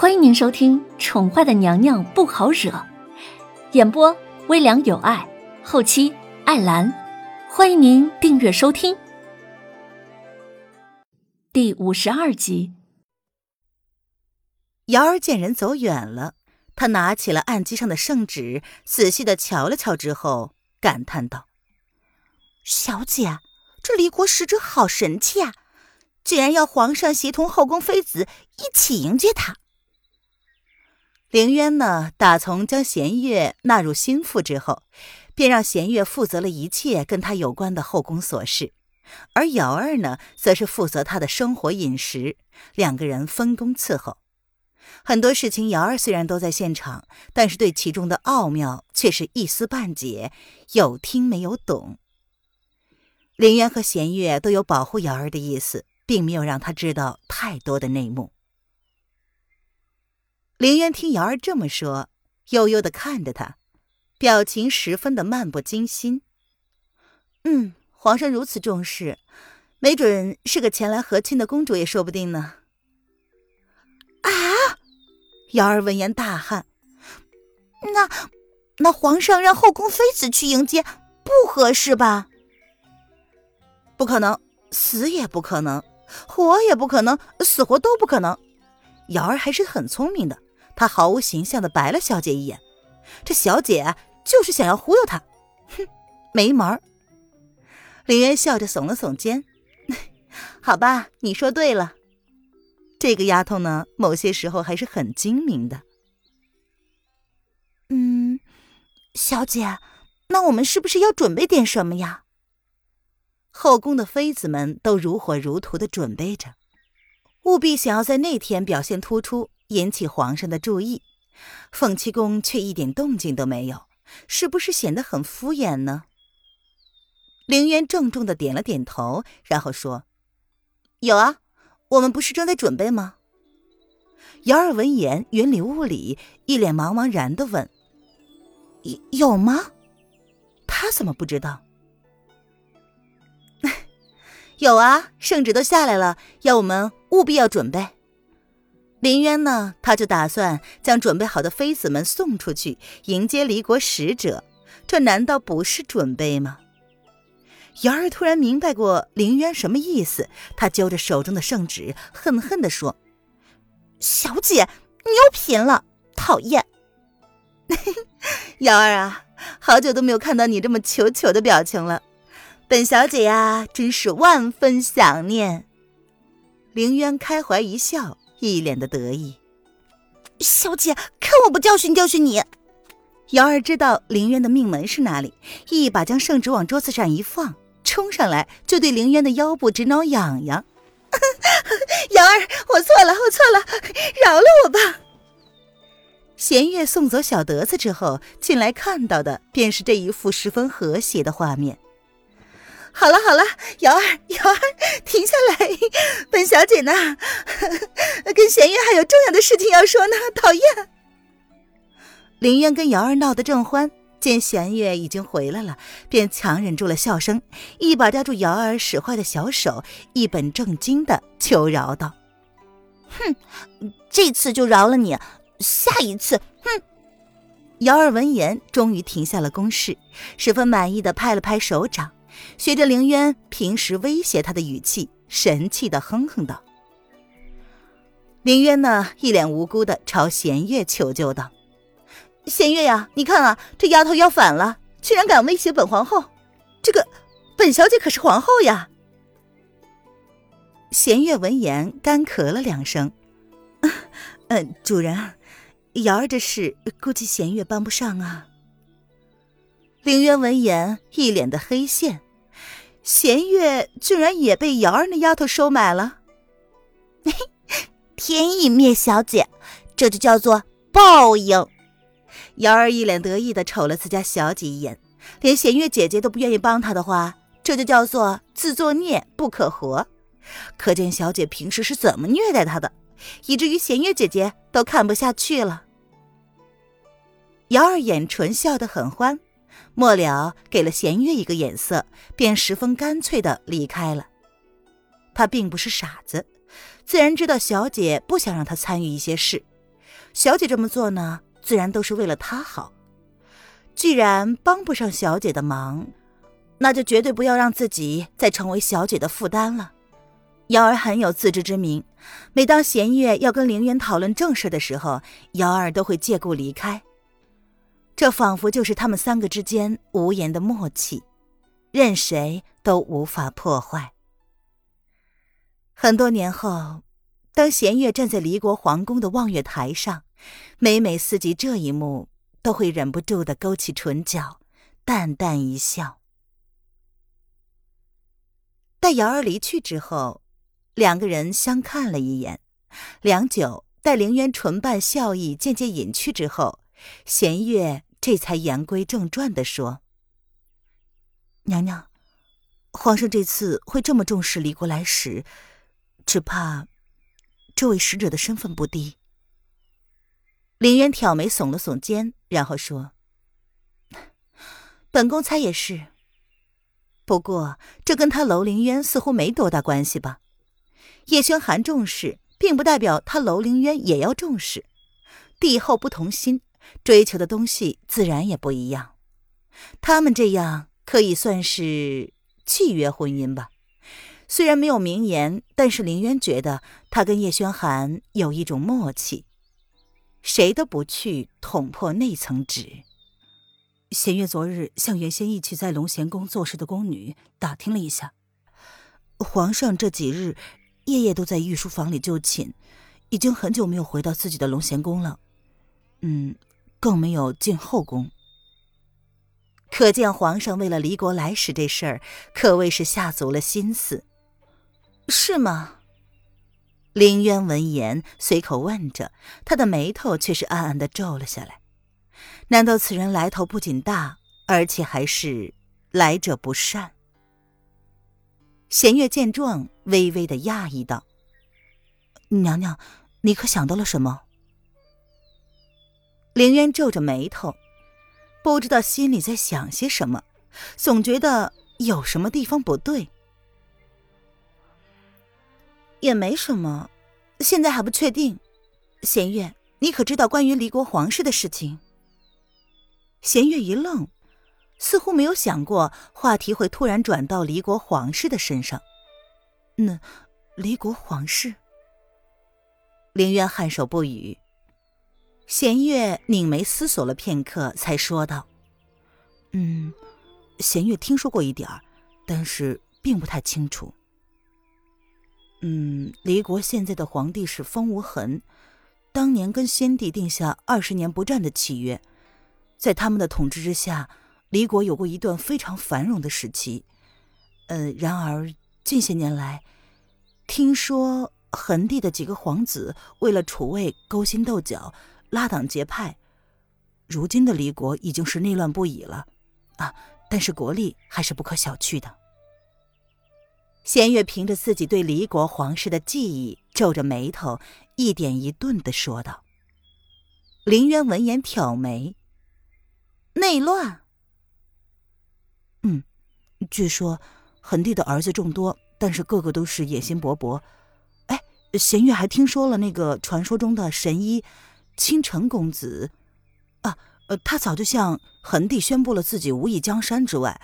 欢迎您收听《宠坏的娘娘不好惹》，演播微凉有爱，后期艾兰。欢迎您订阅收听。第五十二集，瑶儿见人走远了，她拿起了案几上的圣旨，仔细的瞧了瞧之后，感叹道：“小姐，这离国使者好神气啊！竟然要皇上协同后宫妃子一起迎接他。”凌渊呢，打从将弦月纳入心腹之后，便让弦月负责了一切跟他有关的后宫琐事，而瑶儿呢，则是负责他的生活饮食，两个人分工伺候。很多事情，瑶儿虽然都在现场，但是对其中的奥妙却是一丝半解，有听没有懂。凌渊和弦月都有保护瑶儿的意思，并没有让他知道太多的内幕。凌渊听瑶儿这么说，悠悠的看着他，表情十分的漫不经心。嗯，皇上如此重视，没准是个前来和亲的公主也说不定呢。啊！瑶儿闻言大汗。那那皇上让后宫妃子去迎接，不合适吧？不可能，死也不可能，活也不可能，死活都不可能。瑶儿还是很聪明的。他毫无形象的白了小姐一眼，这小姐就是想要忽悠他，哼，没门儿。林渊笑着耸了耸肩，好吧，你说对了，这个丫头呢，某些时候还是很精明的。嗯，小姐，那我们是不是要准备点什么呀？后宫的妃子们都如火如荼的准备着，务必想要在那天表现突出。引起皇上的注意，凤七公却一点动静都没有，是不是显得很敷衍呢？凌渊郑重的点了点头，然后说：“有啊，我们不是正在准备吗？”姚儿闻言云里雾里，一脸茫茫然的问：“有有吗？他怎么不知道？”“ 有啊，圣旨都下来了，要我们务必要准备。”林渊呢？他就打算将准备好的妃子们送出去迎接离国使者，这难道不是准备吗？瑶儿突然明白过林渊什么意思，他揪着手中的圣旨，恨恨地说：“小姐，你又贫了，讨厌！” 瑶儿啊，好久都没有看到你这么求求的表情了，本小姐呀，真是万分想念。凌渊开怀一笑。一脸的得意，小姐，看我不教训教训你！瑶儿知道凌渊的命门是哪里，一把将圣旨往桌子上一放，冲上来就对凌渊的腰部直挠痒痒。瑶儿，我错了，我错了，饶了我吧！弦月送走小德子之后，进来看到的便是这一幅十分和谐的画面。好了好了，瑶儿瑶儿，停下来！本小姐呢，跟弦月还有重要的事情要说呢。讨厌！林渊跟瑶儿闹得正欢，见弦月已经回来了，便强忍住了笑声，一把抓住瑶儿使坏的小手，一本正经的求饶道：“哼，这次就饶了你，下一次，哼！”瑶儿闻言，终于停下了攻势，十分满意的拍了拍手掌。学着凌渊平时威胁他的语气，神气的哼哼道：“凌渊呢，一脸无辜的朝弦月求救道：‘弦月呀，你看啊，这丫头要反了，居然敢威胁本皇后，这个本小姐可是皇后呀！’弦月闻言干咳了两声，嗯，主人，瑶儿这事估计弦月帮不上啊。”凌渊闻言一脸的黑线。弦月居然也被瑶儿那丫头收买了，天意灭小姐，这就叫做报应。瑶儿一脸得意的瞅了自家小姐一眼，连弦月姐姐都不愿意帮她的话，这就叫做自作孽不可活。可见小姐平时是怎么虐待她的，以至于弦月姐姐都看不下去了。瑶儿眼唇笑得很欢。末了，给了弦月一个眼色，便十分干脆的离开了。他并不是傻子，自然知道小姐不想让他参与一些事，小姐这么做呢，自然都是为了他好。既然帮不上小姐的忙，那就绝对不要让自己再成为小姐的负担了。瑶儿很有自知之明，每当弦月要跟凌渊讨论正事的时候，瑶儿都会借故离开。这仿佛就是他们三个之间无言的默契，任谁都无法破坏。很多年后，当弦月站在离国皇宫的望月台上，每每思及这一幕，都会忍不住的勾起唇角，淡淡一笑。待瑶儿离去之后，两个人相看了一眼，良久。待凌渊唇瓣笑意渐渐隐去之后，弦月这才言归正传的说：“娘娘，皇上这次会这么重视离国来使。”只怕，这位使者的身份不低。林渊挑眉，耸了耸肩，然后说：“本宫猜也是。不过，这跟他楼凌渊似乎没多大关系吧？叶轩寒重视，并不代表他楼凌渊也要重视。帝后不同心，追求的东西自然也不一样。他们这样可以算是契约婚姻吧。”虽然没有明言，但是林渊觉得他跟叶轩寒有一种默契，谁都不去捅破那层纸。弦月昨日向原先一起在龙贤宫做事的宫女打听了一下，皇上这几日夜夜都在御书房里就寝，已经很久没有回到自己的龙贤宫了，嗯，更没有进后宫。可见皇上为了离国来使这事儿，可谓是下足了心思。是吗？凌渊闻言随口问着，他的眉头却是暗暗的皱了下来。难道此人来头不仅大，而且还是来者不善？弦月见状，微微的讶异道：“娘娘，你可想到了什么？”凌渊皱着眉头，不知道心里在想些什么，总觉得有什么地方不对。也没什么，现在还不确定。弦月，你可知道关于离国皇室的事情？弦月一愣，似乎没有想过话题会突然转到离国皇室的身上。那离国皇室？凌渊颔首不语。弦月拧眉思索了片刻，才说道：“嗯，弦月听说过一点儿，但是并不太清楚。”嗯，离国现在的皇帝是风无痕，当年跟先帝定下二十年不战的契约，在他们的统治之下，离国有过一段非常繁荣的时期。呃，然而近些年来，听说痕帝的几个皇子为了储位勾心斗角，拉党结派，如今的离国已经是内乱不已了。啊，但是国力还是不可小觑的。弦月凭着自己对离国皇室的记忆，皱着眉头，一点一顿的说道。林渊闻言挑眉：“内乱？嗯，据说恒帝的儿子众多，但是个个都是野心勃勃。哎，弦月还听说了那个传说中的神医倾城公子啊，他早就向恒帝宣布了自己无意江山之外。”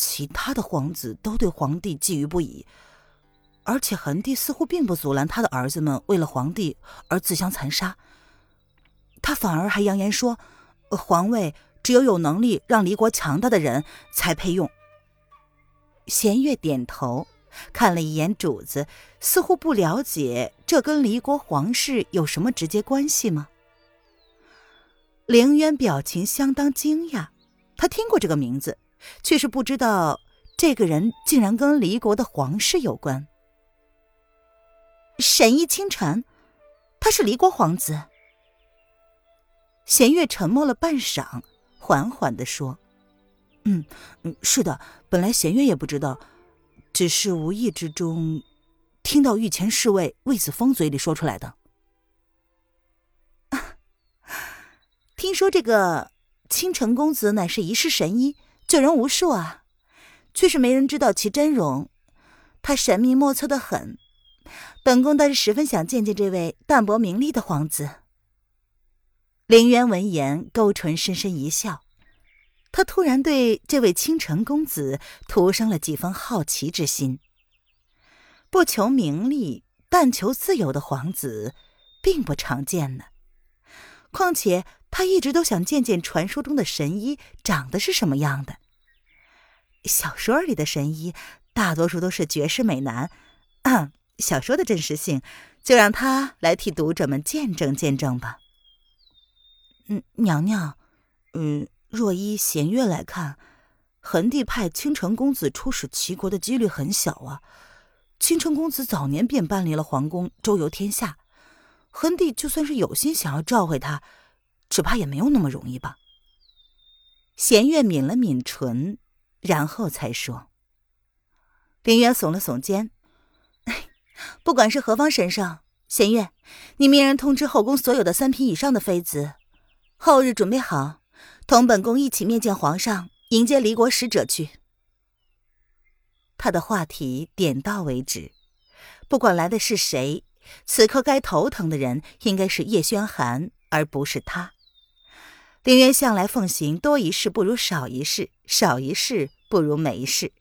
其他的皇子都对皇帝觊觎不已，而且恒帝似乎并不阻拦他的儿子们为了皇帝而自相残杀。他反而还扬言说，皇位只有有能力让离国强大的人才配用。弦月点头，看了一眼主子，似乎不了解这跟离国皇室有什么直接关系吗？凌渊表情相当惊讶，他听过这个名字。却是不知道，这个人竟然跟离国的皇室有关。神医清晨，他是离国皇子。弦月沉默了半晌，缓缓的说：“嗯嗯，是的。本来弦月也不知道，只是无意之中听到御前侍卫魏子峰嘴里说出来的。听说这个倾城公子乃是一世神医。”救人无数啊，却是没人知道其真容。他神秘莫测的很，本宫倒是十分想见见这位淡泊名利的皇子。凌渊闻言，勾唇深深一笑。他突然对这位倾城公子徒生了几分好奇之心。不求名利，但求自由的皇子，并不常见呢。况且他一直都想见见传说中的神医长得是什么样的。小说里的神医大多数都是绝世美男，啊，小说的真实性，就让他来替读者们见证见证吧。嗯，娘娘，嗯。若依弦月来看，恒帝派倾城公子出使齐国的几率很小啊。倾城公子早年便搬离了皇宫，周游天下。恒帝就算是有心想要召回他，只怕也没有那么容易吧。弦月抿了抿唇，然后才说：“林渊耸了耸肩，不管是何方神圣，弦月，你命人通知后宫所有的三品以上的妃子，后日准备好。”同本宫一起面见皇上，迎接离国使者去。他的话题点到为止，不管来的是谁，此刻该头疼的人应该是叶轩寒，而不是他。林渊向来奉行多一事不如少一事，少一事不如没事。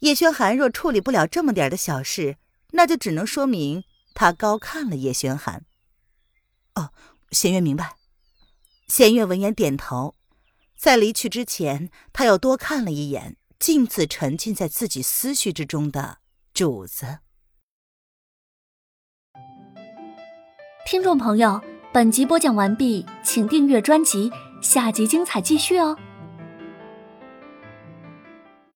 叶轩寒若处理不了这么点的小事，那就只能说明他高看了叶轩寒。哦，弦月明白。弦月闻言点头。在离去之前，他又多看了一眼镜子沉浸在自己思绪之中的主子。听众朋友，本集播讲完毕，请订阅专辑，下集精彩继续哦。